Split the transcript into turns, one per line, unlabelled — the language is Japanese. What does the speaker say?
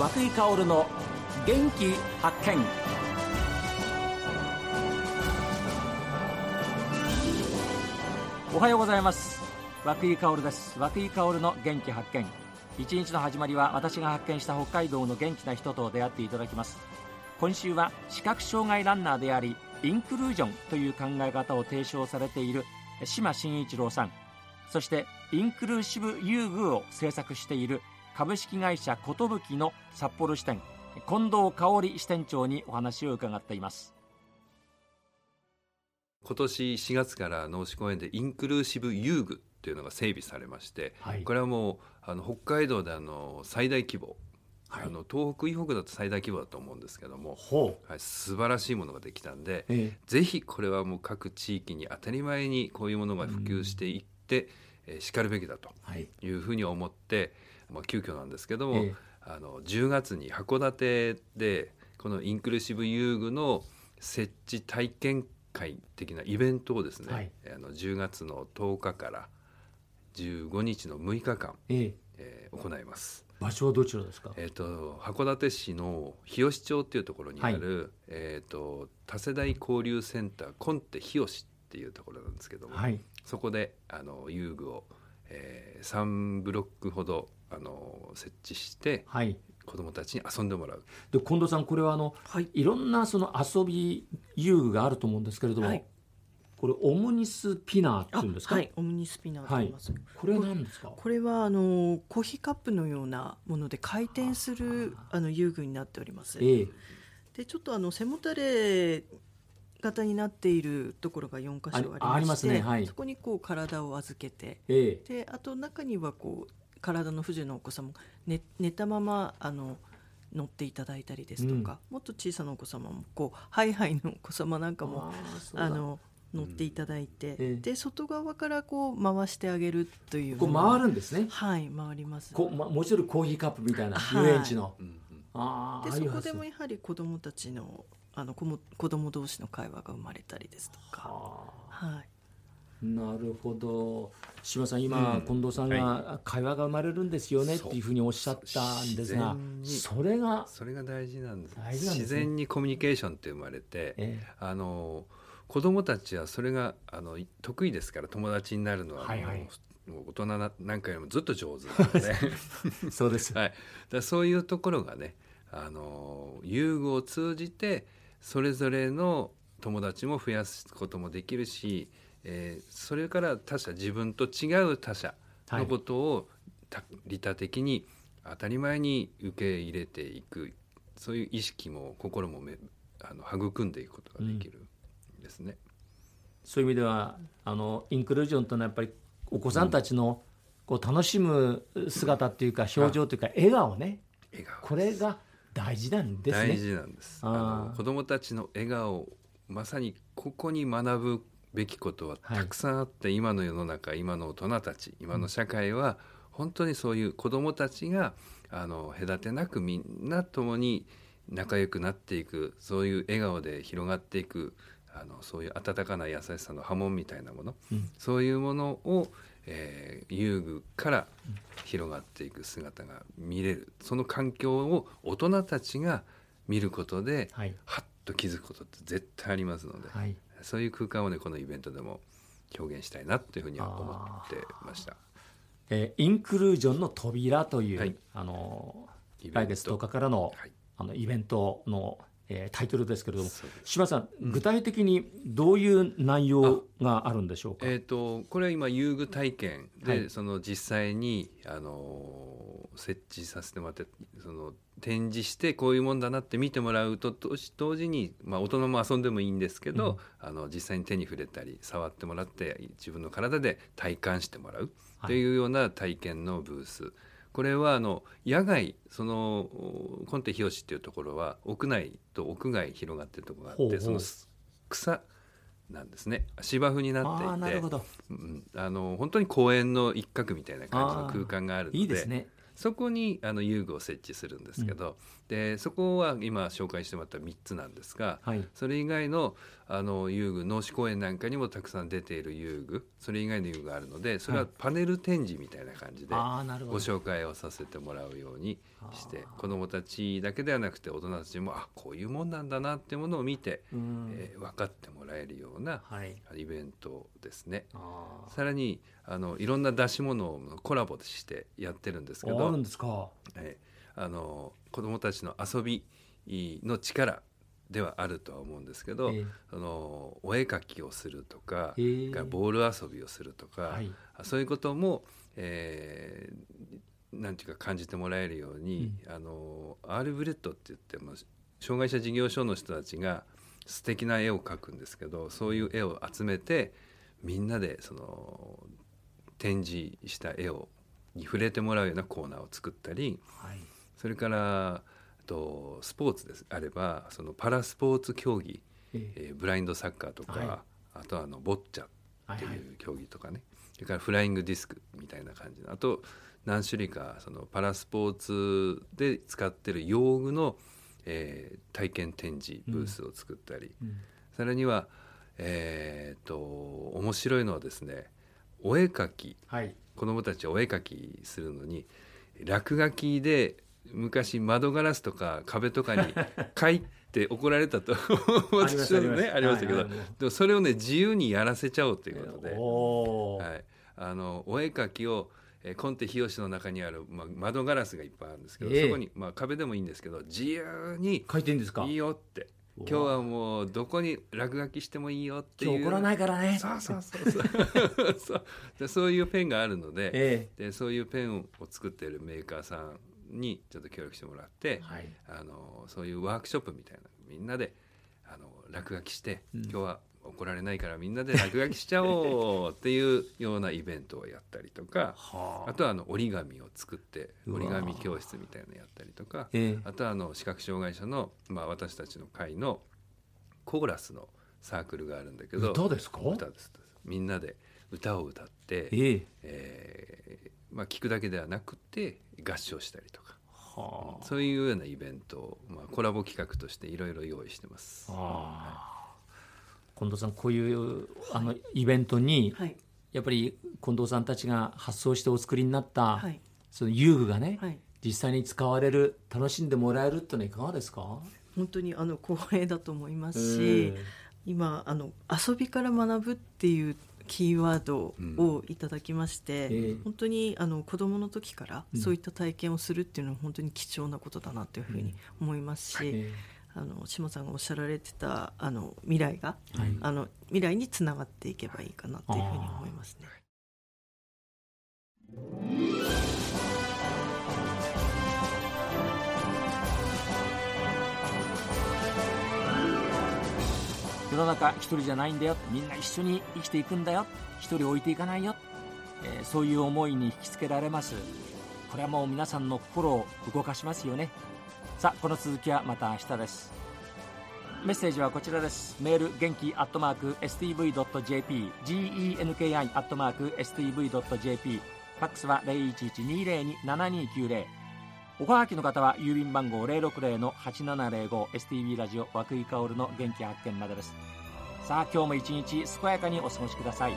和井薫の元気発見。おはようございます。和井薫です。和久井薫の元気発見。一日の始まりは私が発見した北海道の元気な人と出会っていただきます。今週は視覚障害ランナーでありインクルージョンという考え方を提唱されている島真一郎さん。そしてインクルーシブ遊具を制作している株式会社寿の札幌支店近藤香織支店長にお話を伺っています。
今年4月から農志公園でインクルーシブ遊具っていうのが整備されまして、はい、これはもうあの北海道であの最大規模、はい、あの東北以北だと最大規模だと思うんですけども、はい、素晴らしいものができたんで、ええ、ぜひこれはもう各地域に当たり前にこういうものが普及していって、しかるべきだというふうに思って、まあ、急遽なんですけども、え、あの10月に函館でこのインクルーシブ遊具の設置体験会的なイベントをですね、はい、あの10月の10日から15日の6日間、ええ。えー、行います。
場所はどちらですか？
えっ、ー、と函館市の日吉町っていうところにある、はい、えっ、ー、と多世代交流センターコンテ日吉っていうところなんですけども、はい、そこであの遊具を、えー、3ブロックほどあの設置して、はい、子どもたちに遊んでもらう。
で近藤さんこれはあの、はい、いろんなその遊び遊具があると思うんですけれども、はい、これオムニスピナーっていうんですか？
はい、オムニスピナーと言います。はい、
これは何ですか？
これはあのコーヒーカップのようなもので回転するあの遊具になっております。ええ、でちょっとあの背もたれ型になっているところが4箇所ありまして、ねはい、そこにこう体を預けて、ええ、であと中にはこう体の不自由なお子様も寝寝たままあの乗っていただいたりですとか、うん、もっと小さなお子様もこうハイハイのお子様なんかもあの乗っていただいて、うん、で外側からこう回してあげるという
こう回るんですね。
はい回ります。
こ、ま、もちろんコーヒーカップみたいな遊園地の、
はい、でそこでもやはり子どもたちのあの子も子供同士の会話が生まれたりですとか。はい
なるほど。島さん今、うん、近藤さんが会話が生まれるんですよねっていうふうにおっしゃったんですがそれが
それが大事なんです、ね、自然にコミュニケーションって生まれて、ええ、あの子供たちはそれがあの得意ですから友達になるのは、はいはい、もう大人なんかよりもずっと上手なので。
そうです、
はい、だそういうところがねあの遊具を通じてそれぞれの友達も増やすこともできるしえー、それから他者自分と違う他者のことを、はい、利他的に当たり前に受け入れていくそういう意識も心もめあの育んでいくことができるんですね。うん、
そういう意味ではあのインクルージョンというのはやっぱりお子さんたちのこう楽しむ姿っていうか表情というか笑顔ね笑顔これが大事なんですね。
大事なんです。あの子供たちの笑顔まさにここに学ぶべきことはたくさんあって、はい、今の世の中今の大人たち今の社会は本当にそういう子どもたちがあの隔てなくみんな共に仲良くなっていくそういう笑顔で広がっていくあのそういう温かな優しさの波紋みたいなもの、うん、そういうものを、えー、遊具から広がっていく姿が見れる。その環境を大人たちが見ることで、はい、はっと気づくことって絶対ありますので、はい、そういう空間をねこのイベントでも表現したいなというふうには思ってました。
えー、インクルージョンの扉という、はい、あの来月10日からの,、はい、あのイベントの、えー、タイトルですけれども島さん、具体的にどういう内容があるんでしょうか、
えーと、これは今遊具体験で、はい、その実際にあの設置させてもらってその展示してこういうもんだなって見てもらうと同時に、まあ、大人も遊んでもいいんですけど、うん、あの実際に手に触れたり触ってもらって自分の体で体感してもらうとい。うような体験のブース。はい、これはあの野外そのコンテ日吉っていうところは屋内と屋外広がってるところがあってその草なんですね。芝生になっていて。なるほど、うん、あの本当に公園の一角みたいな感じの空間があるので。いいですねそこにあの遊具を設置するんですけど、うん、でそこは今紹介してもらった3つなんですが、はい、それ以外のあの遊具農師公園なんかにもたくさん出ている遊具それ以外の遊具があるのでそれはパネル展示みたいな感じでご紹介をさせてもらうようにして子どもたちだけではなくて大人たちもあこういうもんなんだなっていうものを見て、えー、分かってもらえるようなイベントですね。はい、さらにあのいろんな出し物をコラボしてやってるんですけど
あるんですか、は
い、あの子どもたちの遊びの力ではあるとは思うんですけど、えー、そのお絵描きをするとか、えー、ボール遊びをするとか、はい、そういうことも、えー、なんていうか感じてもらえるように、うん、あのアールブリュットって言っても障害者事業所の人たちが素敵な絵を描くんですけどそういう絵を集めてみんなでその展示した絵をに触れてもらうようなコーナーを作ったり、はい、それからとスポーツです。あればそのパラスポーツ競技、ええ。ー、ブラインドサッカーとか、はい、あとあのボッチャっていう競技とかね、はいはい、それからフライングディスクみたいな感じあと何種類かそのパラスポーツで使ってる用具の、えー、体験展示ブースを作ったり、うん。うん、さらにはえー、と面白いのはですねお絵描き、はい、子どもたちはお絵描きするのに落書きで昔窓ガラスとか壁とかに 書いて怒られたと 私はねありましたけど、でもそれをね自由にやらせちゃおうということで、はい、あのお絵描きをえー、コンテ日吉の中にある、まあ、窓ガラスがいっぱいあるんですけど、えー、そこに、まあ、壁でもいいんですけど自由に
書いてんですか？
いいよって。今日はもうどこに落書きしてもいいよっていう。
怒らないからね。
そうそうそうそう。そう。でそういうペンがあるのでえー、でそういうペンを作っているメーカーさんにちょっと協力してもらって、はい、あのそういうワークショップみたいなみんなであの落書きして、うん、今日は怒られないからみんなで落書きしちゃおうっていうようなイベントをやったりとかあ。とはあの折り紙を作って折り紙教室みたいなのやったりとか、えー、あとはあの視覚障害者の、まあ、私たちの会のコーラスのサークルがあるんだけど
歌ですか？
歌です。みんなで歌を歌って、えー、えー、まあ、聞くだけではなくて合唱したりとか。はあ、そういうようなイベントを、まあ、コラボ企画としていろいろ用意してます。はあ
近藤さんこういうあのイベントに、はい、やっぱり近藤さんたちが発想してお作りになった、はい、その遊具がね、はい、実際に使われる楽しんでもらえるってのはいかがですか？
本当にあの光栄だと思いますし今あの遊びから学ぶっていうキーワードをいただきまして、うんえ。ー、本当にあの子どもの時からそういった体験をするっていうのは本当に貴重なことだなというふうに思いますし、うんえ。ーあの下さんがおっしゃられてたあの未来が、はい、あの未来につながっていけばいいかなというふうに思いますね。
世の中一人じゃないんだよ。みんな一緒に生きていくんだよ。一人置いていかないよ、えー、そういう思いに引きつけられます。これはもう皆さんの心を動かしますよね。さあこの続きはまた明日です。メッセージはこちらです。メール元気アットマーク STV.jp genki アットマーク STV.jp ファックスは0112027290おはがきの方は郵便番号060-8705 STB ラジオ和久井薫の元気発見までです。さあ今日も一日健やかにお過ごしください。